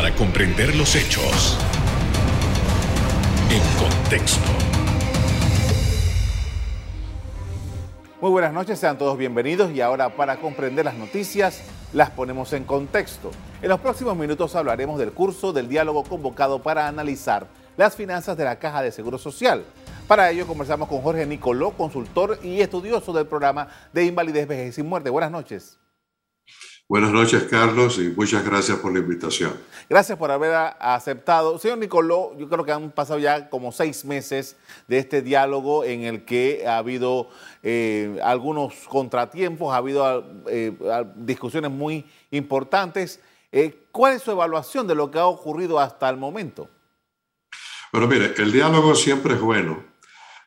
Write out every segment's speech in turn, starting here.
para comprender los hechos en contexto. Muy buenas noches, sean todos bienvenidos y ahora para comprender las noticias las ponemos en contexto. En los próximos minutos hablaremos del curso del diálogo convocado para analizar las finanzas de la Caja de Seguro Social. Para ello conversamos con Jorge Nicoló, consultor y estudioso del programa de invalidez, vejez y muerte. Buenas noches. Buenas noches, Carlos, y muchas gracias por la invitación. Gracias por haber aceptado. Señor Nicoló, yo creo que han pasado ya como seis meses de este diálogo en el que ha habido eh, algunos contratiempos, ha habido eh, discusiones muy importantes. Eh, ¿Cuál es su evaluación de lo que ha ocurrido hasta el momento? Bueno, mire, el diálogo siempre es bueno.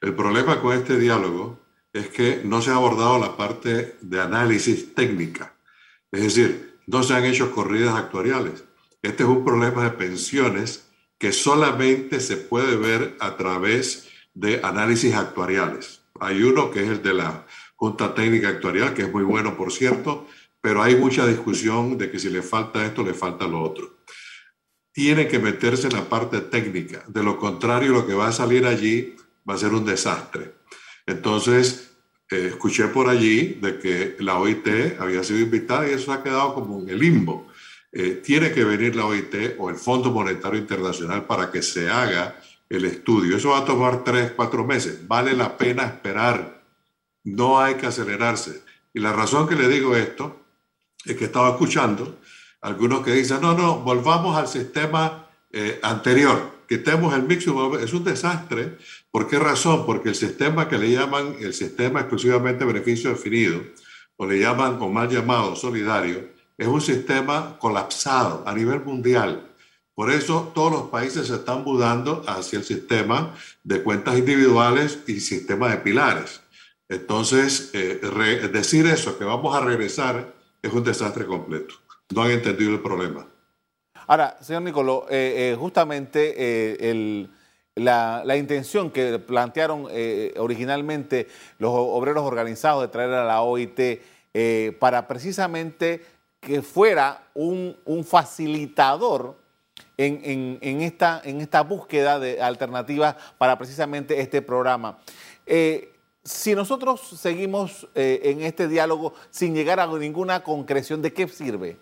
El problema con este diálogo es que no se ha abordado la parte de análisis técnica es decir, no se han hecho corridas actuariales. Este es un problema de pensiones que solamente se puede ver a través de análisis actuariales. Hay uno que es el de la Junta Técnica Actuarial, que es muy bueno, por cierto, pero hay mucha discusión de que si le falta esto, le falta lo otro. Tiene que meterse en la parte técnica. De lo contrario, lo que va a salir allí va a ser un desastre. Entonces, eh, escuché por allí de que la OIT había sido invitada y eso ha quedado como en el limbo. Eh, tiene que venir la OIT o el Fondo Monetario Internacional para que se haga el estudio. Eso va a tomar tres, cuatro meses. Vale la pena esperar. No hay que acelerarse. Y la razón que le digo esto es que estaba escuchando algunos que dicen, no, no, volvamos al sistema eh, anterior quitemos el mix, es un desastre. ¿Por qué razón? Porque el sistema que le llaman el sistema exclusivamente beneficio definido, o le llaman o mal llamado solidario, es un sistema colapsado a nivel mundial. Por eso todos los países se están mudando hacia el sistema de cuentas individuales y sistema de pilares. Entonces, eh, decir eso, que vamos a regresar, es un desastre completo. No han entendido el problema. Ahora, señor Nicoló, eh, eh, justamente eh, la, intención que plantearon originalmente los obreros organizados de traer a la OIT para precisamente que fuera un, facilitador en, esta, en esta búsqueda de alternativas para precisamente este programa. si nosotros seguimos en este diálogo sin llegar a ninguna concreción, ¿de qué sirve?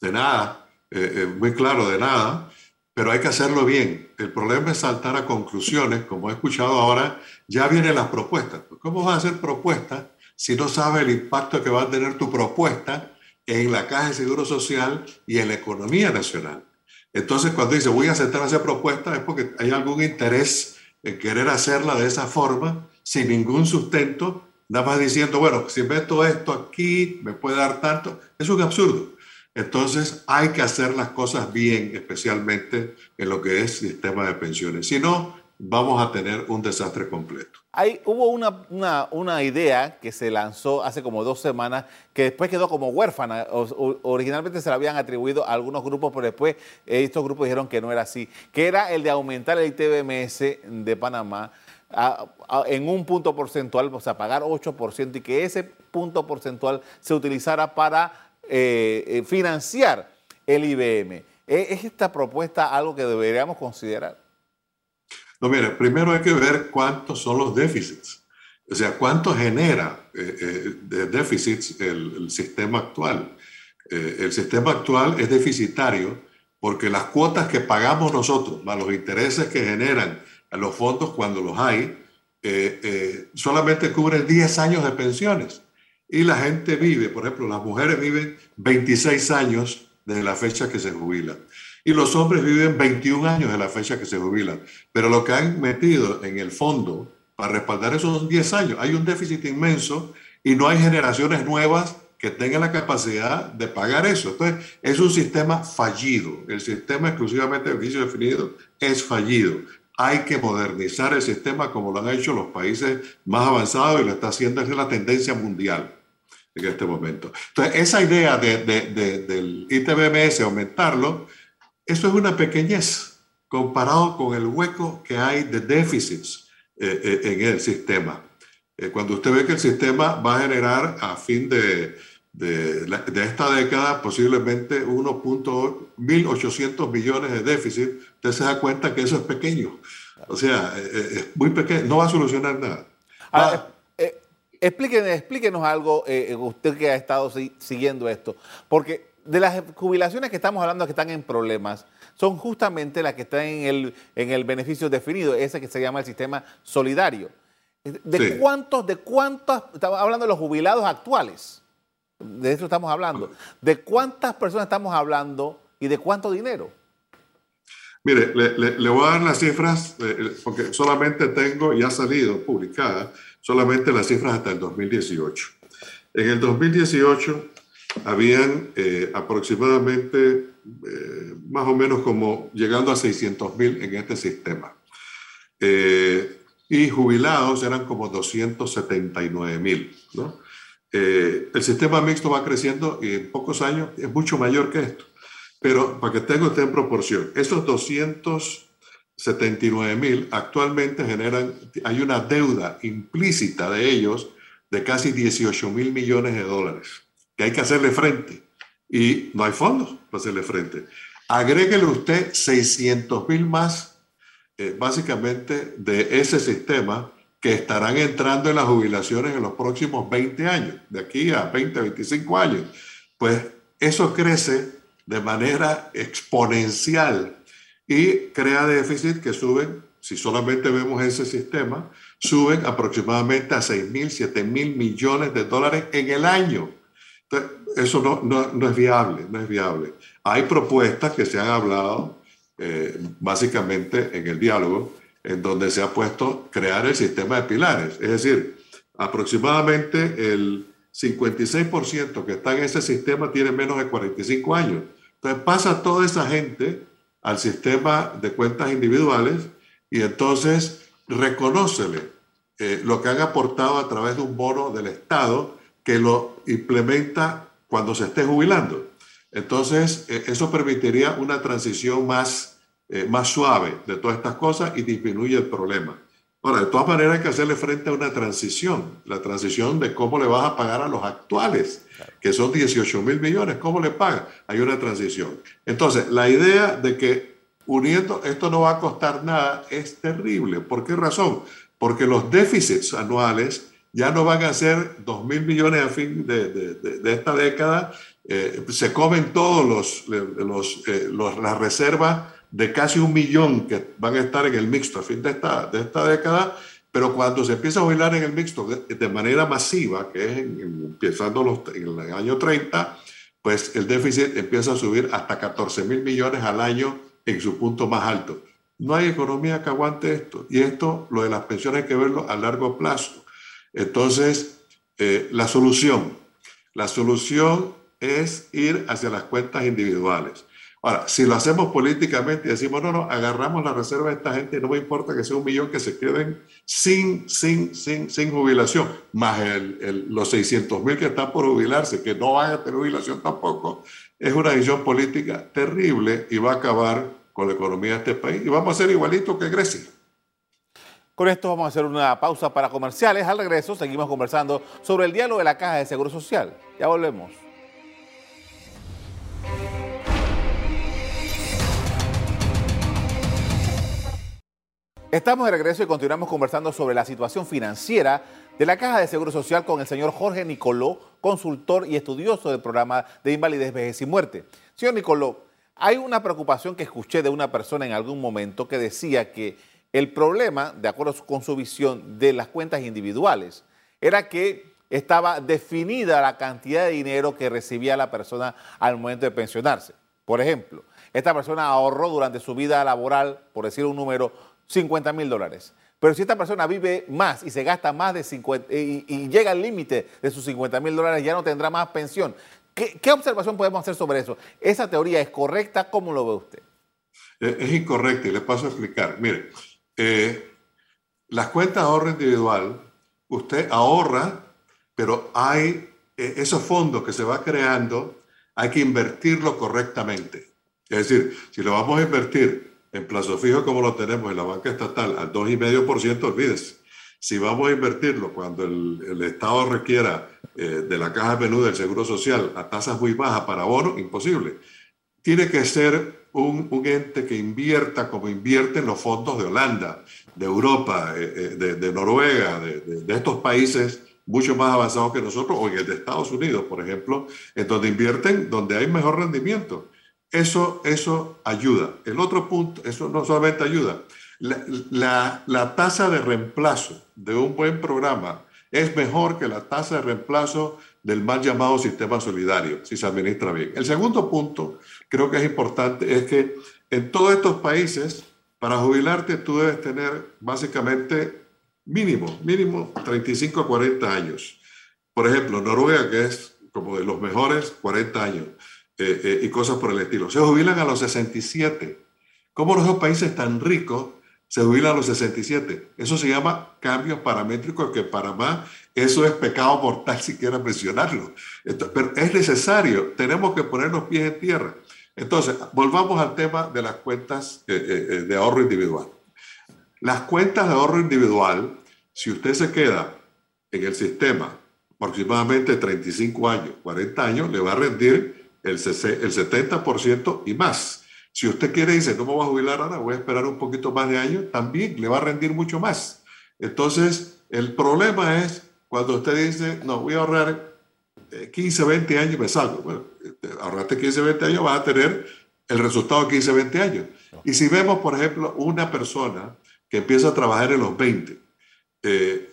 De nada eh, eh, muy claro de nada, pero hay que hacerlo bien. El problema es saltar a conclusiones, como he escuchado ahora, ya vienen las propuestas. ¿Cómo vas a hacer propuestas si no sabes el impacto que va a tener tu propuesta en la Caja de Seguro Social y en la economía nacional? Entonces, cuando dice voy a sentar a hacer propuestas, es porque hay algún interés en querer hacerla de esa forma, sin ningún sustento, nada más diciendo, bueno, si meto esto aquí, me puede dar tanto. Es un absurdo. Entonces hay que hacer las cosas bien, especialmente en lo que es sistema de pensiones. Si no, vamos a tener un desastre completo. Hay, hubo una, una, idea que se lanzó hace como dos semanas que después quedó como huérfana. originalmente se la habían atribuido a algunos grupos, pero después estos grupos dijeron que no era así, que era el de aumentar el ITBMS de Panamá en un punto porcentual, o sea, pagar 8% y que ese punto porcentual se utilizara para eh, eh, financiar el IBM. ¿Es esta propuesta algo que deberíamos considerar? No, mire, primero hay que ver cuántos son los déficits. O sea, cuánto genera eh, de déficits el, sistema actual. el sistema actual es deficitario porque las cuotas que pagamos nosotros, más los intereses que generan los fondos cuando los hay, solamente cubren 10 años de pensiones y la gente vive, por ejemplo, las mujeres viven 26 años desde la fecha que se jubilan y los hombres viven 21 años de la fecha que se jubilan. Pero lo que han metido en el fondo para respaldar esos 10 años, hay un déficit inmenso y no hay generaciones nuevas que tengan la capacidad de pagar eso. Entonces, es un sistema fallido. El sistema exclusivamente de beneficio definido es fallido. Hay que modernizar el sistema como lo han hecho los países más avanzados y lo está haciendo, es la tendencia mundial en este momento. Entonces, esa idea de, del ITBMS, aumentarlo, eso es una pequeñez comparado con el hueco que hay de déficits eh, eh, en el sistema. Eh, cuando usted ve que el sistema va a generar a fin de, de, de esta década, posiblemente 1.800 millones de déficit, usted se da cuenta que eso es pequeño. O sea, eh, eh, es muy pequeño, no va a solucionar nada. Eh, explíquenos, explíquenos, algo, usted que ha estado siguiendo esto, porque de las jubilaciones que estamos hablando que están en problemas, son justamente las que están en el, en el beneficio definido, ese que se llama el sistema solidario. ¿De cuántos, de cuántas, estamos hablando de los jubilados actuales, de eso estamos hablando, ¿de cuántas personas estamos hablando y de cuánto dinero? Mire, le, voy a dar las cifras, eh, eh, porque solamente tengo, y ha salido publicada, solamente las cifras hasta el 2018. En el 2018 habían eh, aproximadamente, más o menos como llegando a 600 mil en este sistema. y jubilados eran como 279 mil. el sistema mixto va creciendo y en pocos años es mucho mayor que esto. Pero para que tenga usted en proporción, esos 279 mil actualmente generan, hay una deuda implícita de ellos de casi 18 mil millones de dólares, que hay que hacerle frente. Y no hay fondos para hacerle frente. Agréguele usted 600 mil más, eh, básicamente, de ese sistema que estarán entrando en las jubilaciones en los próximos 20 años, de aquí a 20, 25 años. Pues eso crece de manera exponencial y crea déficit que suben, si solamente vemos ese sistema, suben aproximadamente a 6 mil, 7 mil millones de dólares en el año. Entonces, eso no, no, no, es viable, no es viable. Hay propuestas que se han hablado eh, básicamente en el diálogo, en donde se ha puesto crear el sistema de pilares. Es decir, aproximadamente el 56% que está en ese sistema tiene menos de 45 años. Entonces pasa toda esa gente al sistema de cuentas individuales y entonces reconócele eh, lo que han aportado a través de un bono del Estado que lo implementa cuando se esté jubilando. Entonces, eh, eso permitiría una transición más, eh, más suave de todas estas cosas y disminuye el problema. Ahora, de todas maneras hay que hacerle frente a una transición, la transición de cómo le vas a pagar a los actuales, que son 18 mil millones, ¿cómo le pagas? Hay una transición. Entonces, la idea de que uniendo esto no va a costar nada es terrible. ¿Por qué razón? Porque los déficits anuales ya no van a ser 2 mil millones a fin de, esta década, eh, se comen todos los, los, eh, los las reservas de casi un millón que van a estar en el mixto a fin de esta, de esta década, pero cuando se empieza a jubilar en el mixto de, manera masiva, que es empezando los, en el año 30, pues el déficit empieza a subir hasta 14 mil millones al año en su punto más alto. No hay economía que aguante esto. Y esto, lo de las pensiones, hay que verlo a largo plazo. Entonces, eh, la solución, la solución es ir hacia las cuentas individuales. Ahora, si lo hacemos políticamente y decimos, no, no, agarramos la reserva de esta gente, no me importa que sea un millón que se queden sin, sin, sin, sin jubilación, más los 600 mil que están por jubilarse, que no van a tener jubilación tampoco, es una decisión política terrible y va a acabar con la economía de este país y vamos a ser igualito que Grecia. Con esto vamos a hacer una pausa para comerciales. Al regreso seguimos conversando sobre el diálogo de la Caja de Seguro Social. Ya volvemos. Estamos de regreso y continuamos conversando sobre la situación financiera de la Caja de Seguro Social con el señor Jorge Nicoló, consultor y estudioso del programa de invalidez, vejez y muerte. Señor Nicoló, hay una preocupación que escuché de una persona en algún momento que decía que el problema, de acuerdo con su visión de las cuentas individuales, era que estaba definida la cantidad de dinero que recibía la persona al momento de pensionarse. Por ejemplo, esta persona ahorró durante su vida laboral, por decir un número, 50 mil dólares. Pero si esta persona vive más y se gasta más de 50 y, llega al límite de sus 50 mil dólares, ya no tendrá más pensión. ¿Qué, observación podemos hacer sobre eso? ¿Esa teoría es correcta? ¿Cómo lo ve usted? Es incorrecta y le paso a explicar. Mire, eh, las cuentas de ahorro individual, usted ahorra, pero hay eh, esos fondos que se va creando, hay que invertirlo correctamente. Es decir, si lo vamos a invertir en plazo fijo como lo tenemos en la banca estatal al 2,5%, olvídese. si vamos a invertirlo cuando el, Estado requiera eh, de la caja menú del Seguro Social a tasas muy bajas para bonos, imposible. Tiene que ser un, ente que invierta como invierten los fondos de Holanda, de Europa, eh, de, de, Noruega, de, de, estos países mucho más avanzados que nosotros, o en el de Estados Unidos, por ejemplo, en donde invierten donde hay mejor rendimiento. Eso, eso ayuda. El otro punto, eso no solamente ayuda, la, la, tasa de reemplazo de un buen programa es mejor que la tasa de reemplazo del mal llamado sistema solidario, si se administra bien. El segundo punto, creo que es importante, es que en todos estos países, para jubilarte tú debes tener básicamente mínimo, mínimo 35 a 40 años. Por ejemplo, Noruega, que es como de los mejores, 40 años. Eh, eh, y cosas por el estilo. Se jubilan a los 67. ¿Cómo los dos países tan ricos se jubilan a los 67? Eso se llama cambios paramétricos que para más eso es pecado mortal si quieren mencionarlo. pero es necesario, tenemos que poner los pies en tierra. Entonces, volvamos al tema de las cuentas eh, de ahorro individual. Las cuentas de ahorro individual, si usted se queda en el sistema aproximadamente 35 años, 40 años, le va a rendir el, 70% y más. Si usted quiere, dice, no me voy a jubilar ahora, voy a esperar un poquito más de años, también le va a rendir mucho más. Entonces, el problema es cuando usted dice, no, voy a ahorrar 15, eh, 20 años y me salgo. Bueno, este, ahorraste 15, 20 años, vas a tener el resultado de 15, 20 años. Y si vemos, por ejemplo, una persona que empieza a trabajar en los 20 eh,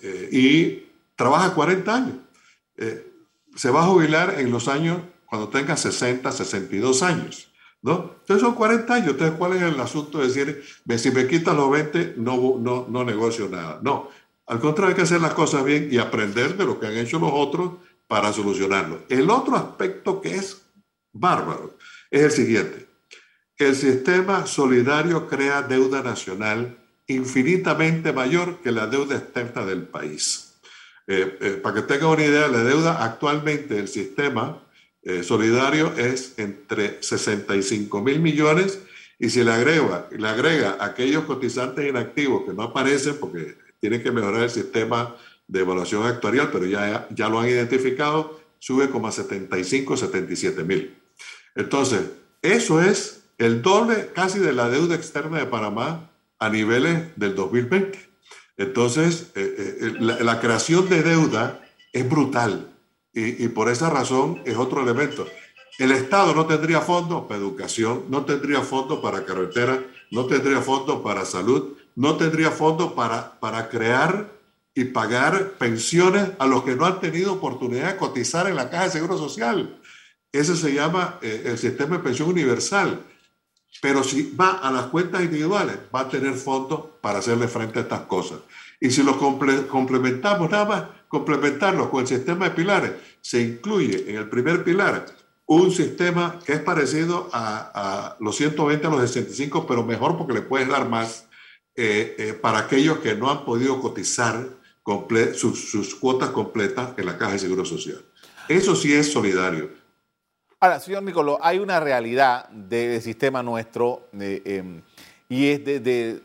eh, y trabaja 40 años, se va a jubilar en los años cuando tenga 60, 62 años. ¿no? Entonces son 40 años. Entonces, ¿cuál es el asunto de decir, si me quitan los 20, no, no, no negocio nada? No, al contrario, hay que hacer las cosas bien y aprender de lo que han hecho los otros para solucionarlo. El otro aspecto que es bárbaro es el siguiente. El sistema solidario crea deuda nacional infinitamente mayor que la deuda externa del país. Eh, eh, para que tengan una idea, la deuda actualmente del sistema eh, solidario es entre 65 mil millones y si le agrega, le agrega aquellos cotizantes inactivos que no aparecen porque tienen que mejorar el sistema de evaluación actuarial, pero ya, ya lo han identificado, sube como a 75, 77 mil. Entonces, eso es el doble casi de la deuda externa de Panamá a niveles del 2020. Entonces, eh, eh, la creación de deuda es brutal. Y, por esa razón es otro elemento. El Estado no tendría fondos para educación, no tendría fondos para carretera, no tendría fondos para salud, no tendría fondos para, para crear y pagar pensiones a los que no han tenido oportunidad de cotizar en la Caja de Seguro Social. Ese se llama eh, el sistema de pensión universal. Pero si va a las cuentas individuales, va a tener fondos para hacerle frente a estas cosas. Y si lo complementamos nada más, complementarlo con el sistema de pilares, se incluye en el primer pilar un sistema que es parecido a, los 120 a los 65, pero mejor porque le puedes dar más eh, eh, para aquellos que no han podido cotizar sus, cuotas completas en la Caja de Seguro Social. Eso sí es solidario. Ahora, señor Nicoló, hay una realidad del sistema nuestro em, y es de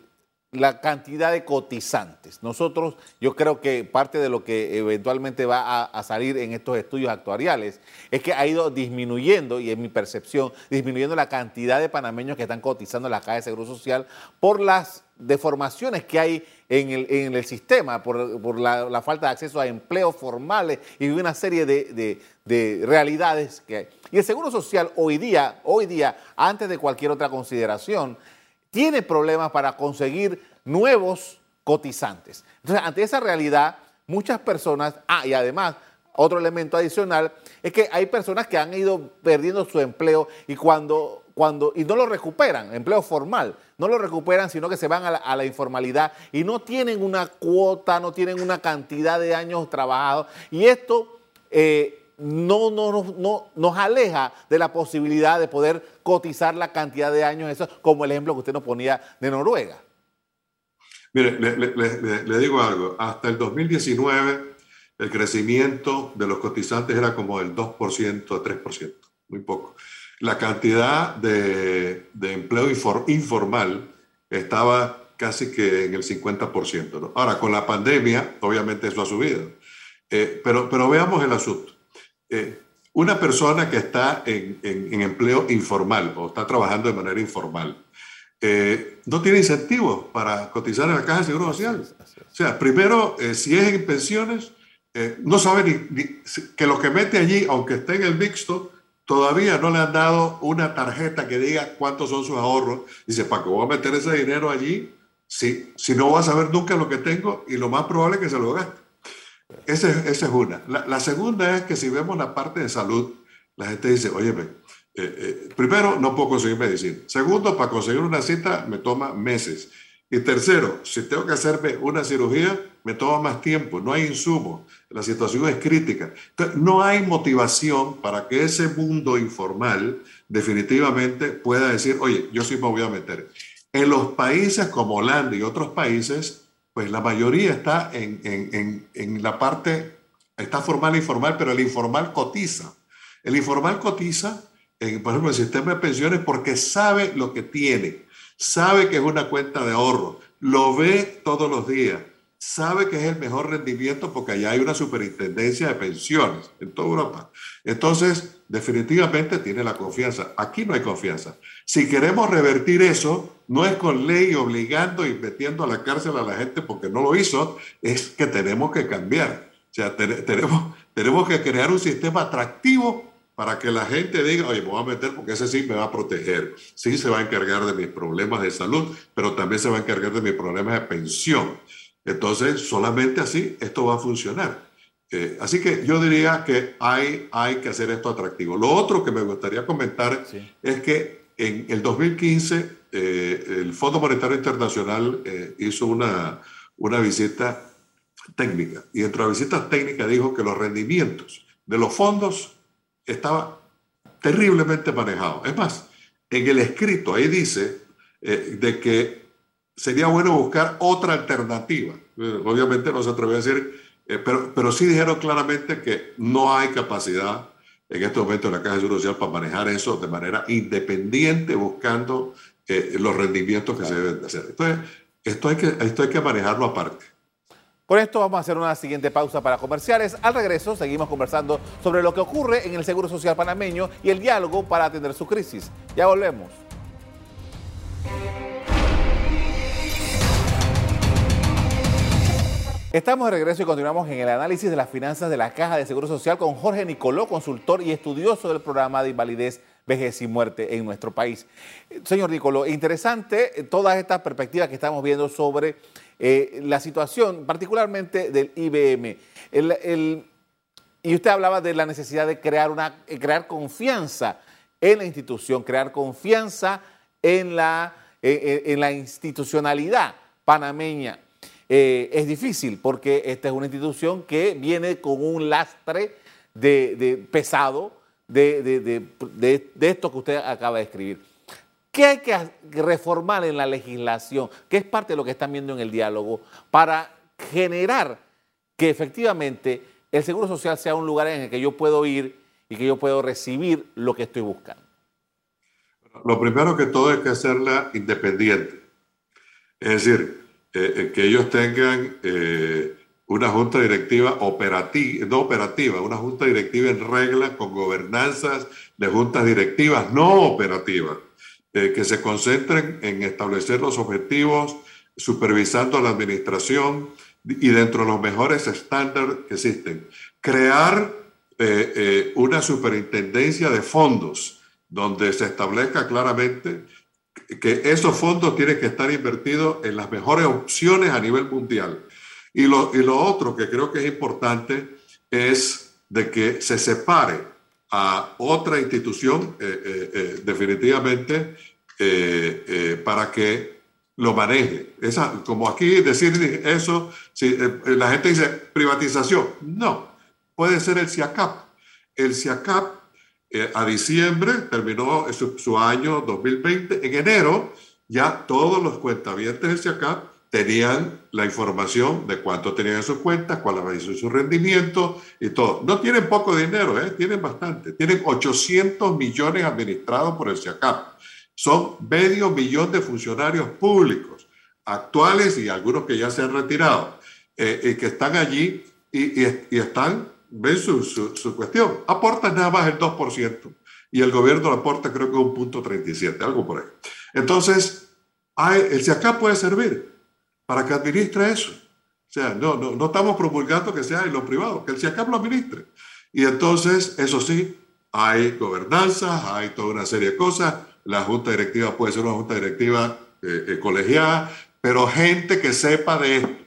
la cantidad de cotizantes. Nosotros, yo creo que parte de lo que eventualmente va a, salir en estos estudios actuariales es que ha ido disminuyendo, y en mi percepción, disminuyendo la cantidad de panameños que están cotizando en la Caja de Seguro Social por las deformaciones que hay en el, sistema, por, la, falta de acceso a empleos formales y una serie de, de realidades que hay. Y el Seguro Social hoy día, hoy día, antes de cualquier otra consideración, tiene problemas para conseguir nuevos cotizantes. Entonces, ante esa realidad, muchas personas, ah, y además, otro elemento adicional, es que hay personas que han ido perdiendo su empleo y cuando, cuando, y no lo recuperan, empleo formal, no lo recuperan, sino que se van a la, informalidad y no tienen una cuota, no tienen una cantidad de años trabajados. Y esto eh, no, no, no, nos aleja de la posibilidad de poder cotizar la cantidad de años, eso como el ejemplo que usted nos ponía de Noruega. Mire, le, digo algo, hasta el 2019 el crecimiento de los cotizantes era como del 2% a 3%, muy poco. La cantidad de, empleo informal estaba casi que en el 50%. ¿no? Ahora, con la pandemia, obviamente eso ha subido. Eh, pero, pero veamos el asunto. Eh, una persona que está en, en, empleo informal o está trabajando de manera informal, eh, no tiene incentivos para cotizar en la caja de seguro social. O sea, primero, si es en pensiones, no sabe ni, que lo que mete allí, aunque esté en el mixto, todavía no le han dado una tarjeta que diga cuántos son sus ahorros. Dice, ¿para qué voy a meter ese dinero allí si, si no voy a saber nunca lo que tengo y lo más probable es que se lo gaste? Esa, esa es una. La, segunda es que si vemos la parte de salud, la gente dice, oye, eh, eh, primero, no puedo conseguir medicina. Segundo, para conseguir una cita me toma meses. Y tercero, si tengo que hacerme una cirugía, me toma más tiempo, no hay insumo, la situación es crítica. No hay motivación para que ese mundo informal definitivamente pueda decir, oye, yo sí me voy a meter. En los países como Holanda y otros países, pues la mayoría está en, en, en, la parte, está formal e informal, pero el informal cotiza. El informal cotiza, en, por ejemplo, el sistema de pensiones porque sabe lo que tiene sabe que es una cuenta de ahorro, lo ve todos los días, sabe que es el mejor rendimiento porque allá hay una superintendencia de pensiones en toda Europa. Entonces, definitivamente tiene la confianza. Aquí no hay confianza. Si queremos revertir eso, no es con ley obligando y metiendo a la cárcel a la gente porque no lo hizo, es que tenemos que cambiar. O sea, tenemos, tenemos que crear un sistema atractivo para que la gente diga, oye, me voy a meter porque ese sí me va a proteger. Sí se va a encargar de mis problemas de salud, pero también se va a encargar de mis problemas de pensión. Entonces, solamente así esto va a funcionar. Eh, así que yo diría que hay, hay que hacer esto atractivo. Lo otro que me gustaría comentar es que en el 2015 eh, el Fondo Monetario Internacional eh, hizo una, una visita técnica y dentro de la visita técnica dijo que los rendimientos de los fondos estaba terriblemente manejado. Es más, en el escrito ahí dice eh, de que sería bueno buscar otra alternativa. Eh, obviamente no se atrevió a decir, eh, pero, pero sí dijeron claramente que no hay capacidad en este momento en la Caja de Seguro Social para manejar eso de manera independiente, buscando los rendimientos que se deben de hacer. Entonces, esto hay, que, esto hay que manejarlo aparte. Por esto vamos a hacer una siguiente pausa para comerciales. Al regreso seguimos conversando sobre lo que ocurre en el Seguro Social panameño y el diálogo para atender su crisis. Ya volvemos. Estamos de regreso y continuamos en el análisis de las finanzas de la Caja de Seguro Social con Jorge Nicoló, consultor y estudioso del programa de invalidez, vejez y muerte en nuestro país. Señor Nicoló, interesante todas estas perspectivas que estamos viendo sobre eh, la situación, particularmente del IBM. y usted hablaba de la necesidad de crear, una, eh, crear confianza en la institución, crear confianza en la, eh, en la institucionalidad panameña. Es difícil porque esta es una institución que viene con un lastre de, pesado de, de, esto que usted acaba de escribir. ¿Qué hay que reformar en la legislación? ¿Qué es parte de lo que están viendo en el diálogo para generar que efectivamente el Seguro Social sea un lugar en el que yo puedo ir y que yo puedo recibir lo que estoy buscando? Lo primero que todo es que hacerla independiente. Es decir, eh, eh, que ellos tengan eh, una junta directiva operativa, no operativa, una junta directiva en regla con gobernanzas de juntas directivas no operativas que se concentren en establecer los objetivos, supervisando la administración y dentro de los mejores estándares que existen. Crear una superintendencia de fondos donde se establezca claramente que esos fondos tienen que estar invertidos en las mejores opciones a nivel mundial. Y lo, y lo otro que creo que es importante es de que se separe a otra institución eh, eh, eh, definitivamente para que lo maneje. Esa, como aquí decir eso, si la gente dice privatización, no, puede ser el CIACAP. El CIACAP a diciembre terminó su, año 2020, en enero ya todos los cuentavientes del CIACAP tenían la información de cuánto tenían en sus cuentas, cuál había sido su rendimiento y todo. No tienen poco dinero, ¿eh? tienen bastante. Tienen 800 millones administrados por el CIACAP. Son medio millón de funcionarios públicos. actuales y algunos que ya se han retirado, y que están allí y, están, ven su, su, cuestión, aportan nada más el 2% y el gobierno aporta creo que un punto 37, algo por ahí. Entonces, el CIACAP puede servir para que administre eso. O sea, no, no, no estamos promulgando que sea en lo privado, que el CIACAP lo administre. Y entonces, eso sí, hay gobernanza, hay toda una serie de cosas. La junta directiva puede ser una junta directiva eh, eh, colegiada, pero gente que sepa de esto.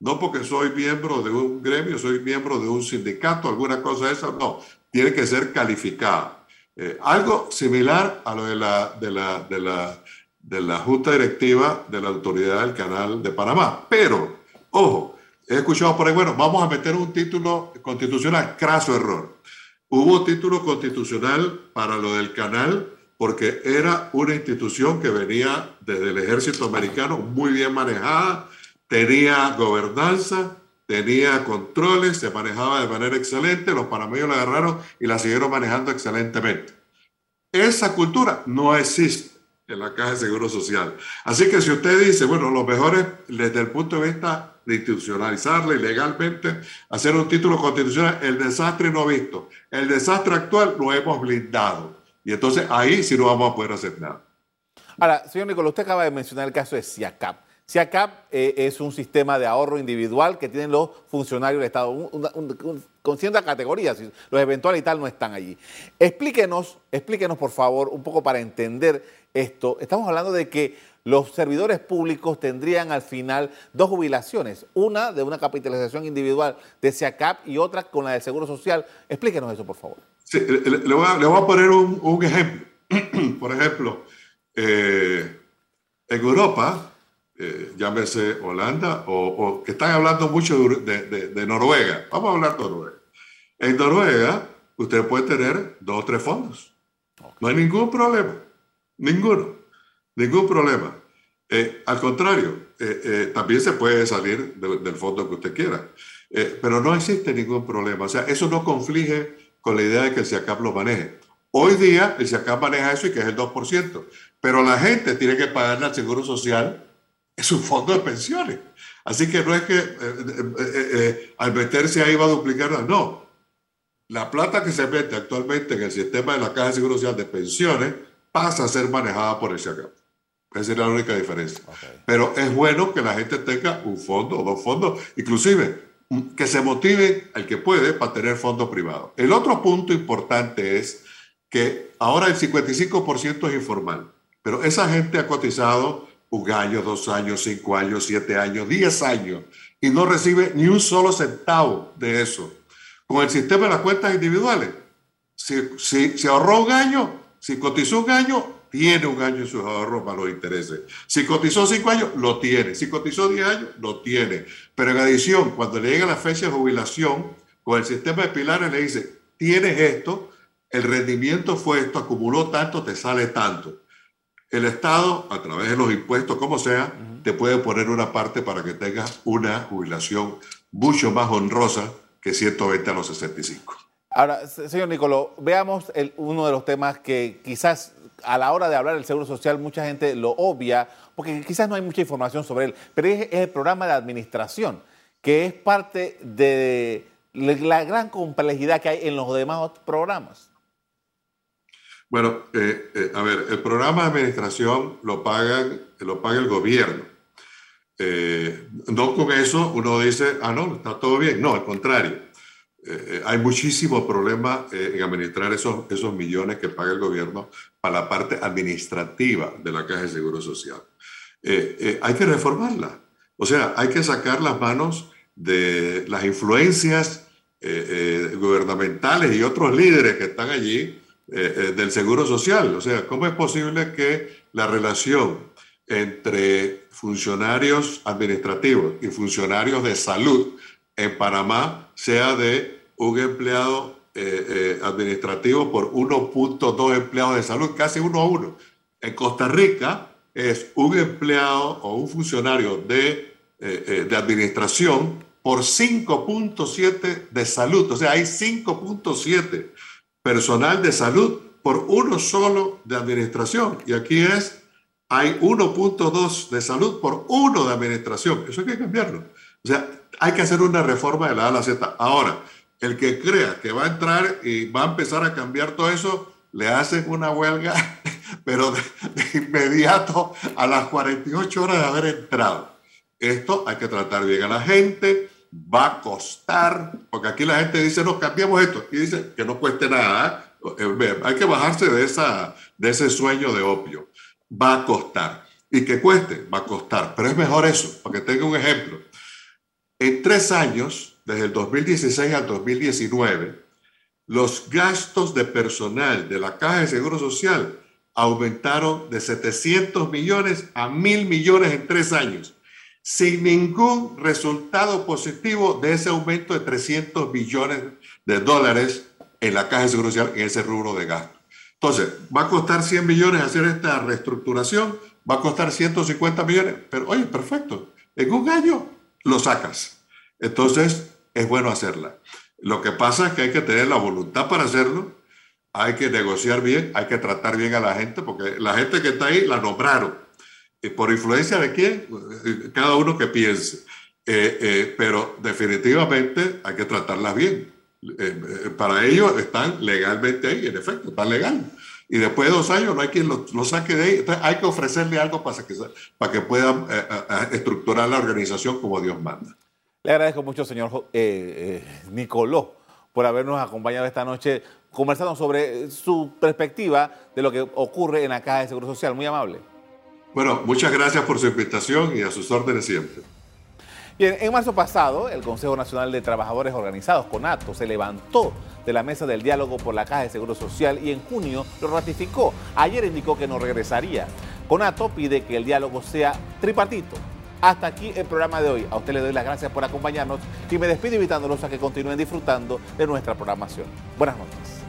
No porque soy miembro de un gremio, soy miembro de un sindicato, alguna cosa de esa, no. Tiene que ser calificada. Eh, algo similar a lo de la, de la, de la, de la junta directiva de la autoridad del canal de Panamá. Pero, ojo, he escuchado por ahí, bueno, vamos a meter un título constitucional, craso error. Hubo título constitucional para lo del canal porque era una institución que venía desde el ejército americano muy bien manejada, tenía gobernanza, tenía controles, se manejaba de manera excelente, los panameños la agarraron y la siguieron manejando excelentemente. Esa cultura no existe en la Caja de Seguro Social. Así que si usted dice, bueno, lo mejor es desde el punto de vista de institucionalizarla y legalmente, hacer un título constitucional, el desastre no visto. El desastre actual lo hemos blindado. Y entonces ahí sí no vamos a poder hacer nada. Ahora, señor Nicolás, usted acaba de mencionar el caso de SIACAP. SIACAP eh, es un sistema de ahorro individual que tienen los funcionarios del Estado, con ciertas categorías, los eventuales y tal no están allí. Explíquenos, explíquenos por favor, un poco para entender esto. Estamos hablando de que los servidores públicos tendrían al final dos jubilaciones, una de una capitalización individual de SIACAP y otra con la del Seguro Social. Explíquenos eso, por favor. Sí, le, voy, a, poner un, ejemplo. por ejemplo, eh, en Europa, eh, llámese Holanda, o, que están hablando mucho de, Noruega. Vamos a hablar de Noruega. En Noruega, usted puede tener dos o tres fondos. No hay ningún problema. Ninguno. Ningún problema. Eh, al contrario, eh, también se puede salir del fondo que usted quiera. pero no existe ningún problema. O sea, eso no conflige con la idea de que el SIACAP lo maneje. Hoy día el SIACAP maneja eso y que es el 2%. Pero la gente tiene que pagarle al Seguro Social es un fondo de pensiones. Así que no es que eh, eh, eh, al meterse ahí va a duplicar, no. La plata que se mete actualmente en el sistema de la Caja de Seguro Social de pensiones pasa a ser manejada por el SIACAP. Esa es la única diferencia. Pero es bueno que la gente tenga un fondo o dos fondos, inclusive mm, que se motive el que puede para tener fondos privados. El otro punto importante es que ahora el 55% es informal, pero esa gente ha cotizado un año, dos años, cinco años, siete años, diez años, y no recibe ni un solo centavo de eso. Con el sistema de las cuentas individuales, si, si, ahorró un año, si cotizó un año, tiene un año en sus ahorros para los intereses. Si cotizó cinco años, lo tiene. Si cotizó diez años, lo tiene. Pero en adición, cuando le llega la fecha de jubilación, con el sistema de pilares le dice, tienes esto, el rendimiento fue esto, acumuló tanto, te sale tanto el Estado, a través de los impuestos, como sea, te puede poner una parte para que tengas una jubilación mucho más honrosa que 120 a los 65. Ahora, señor Nicoló, veamos uno de los temas que quizás a la hora de hablar del Seguro Social mucha gente lo obvia, porque quizás no hay mucha información sobre él, pero es el programa de administración, que es parte de la gran complejidad que hay en los demás programas. Bueno, eh, eh, a ver, el programa de administración lo, pagan, lo paga el gobierno. Eh, no con eso uno dice, ah, no, está todo bien. No, al contrario. hay muchísimos problemas en administrar esos, esos millones que paga el gobierno para la parte administrativa de la Caja de Seguro Social. hay que reformarla. O sea, hay que sacar las manos de las influencias gubernamentales y otros líderes que están allí eh, eh, del Seguro Social. O sea, ¿cómo es posible que la relación entre funcionarios administrativos y funcionarios de salud en Panamá sea de un empleado eh, administrativo por 1.2 empleados de salud, casi uno a uno? En Costa Rica es un empleado o un funcionario de, de administración por 5.7 de salud. O sea, hay 5.7 personal de salud por uno solo de administración. Y aquí es hay 1.2 de salud por uno de administración. Eso hay que cambiarlo. O sea, hay que hacer una reforma de la A a la Z. Ahora, el que crea que va a entrar y va a empezar a cambiar todo eso, le hacen una huelga, pero de, inmediato a las 48 horas de haber entrado. Esto hay que tratar bien a la gente, va a costar, porque aquí la gente dice, no, cambiamos esto, y dice que no cueste nada. ¿eh? Hay que bajarse de, esa, de ese sueño de opio. Va a costar. Y que cueste, va a costar. Pero es mejor eso, para que tenga un ejemplo. En tres años, desde el 2016 al 2019, los gastos de personal de la Caja de Seguro Social aumentaron de 700 millones a 1.000 millones en tres años, sin ningún resultado positivo de ese aumento de 300 millones de dólares en la Caja de Seguro Social en ese rubro de gasto. Entonces, va a costar 100 millones hacer esta reestructuración, va a costar 150 millones, pero oye, perfecto, en un año lo sacas. Entonces, es bueno hacerla. Lo que pasa es que hay que tener la voluntad para hacerlo, hay que negociar bien, hay que tratar bien a la gente, porque la gente que está ahí la nombraron. ¿Y por influencia de quién? Cada uno que piense. Eh, eh, pero definitivamente hay que tratarlas bien. Eh, para ellos están legalmente ahí, en efecto, están legal. Y después de dos años no hay quien lo, saque de ahí. Entonces hay que ofrecerle algo para que, para que puedan estructurar la organización como Dios manda. Le agradezco mucho, señor Nicoló, por habernos acompañado esta noche conversando sobre su perspectiva de lo que ocurre en la Caja de Seguro Social. Muy amable. Bueno, muchas gracias por su invitación y a sus órdenes siempre. Bien, en marzo pasado, el Consejo Nacional de Trabajadores Organizados, CONATO, se levantó de la mesa del diálogo por la Caja de Seguro Social y en junio lo ratificó. Ayer indicó que no regresaría. CONATO pide que el diálogo sea tripartito. Hasta aquí el programa de hoy. A usted le doy las gracias por acompañarnos y me despido invitándolos a que continúen disfrutando de nuestra programación. Buenas noches.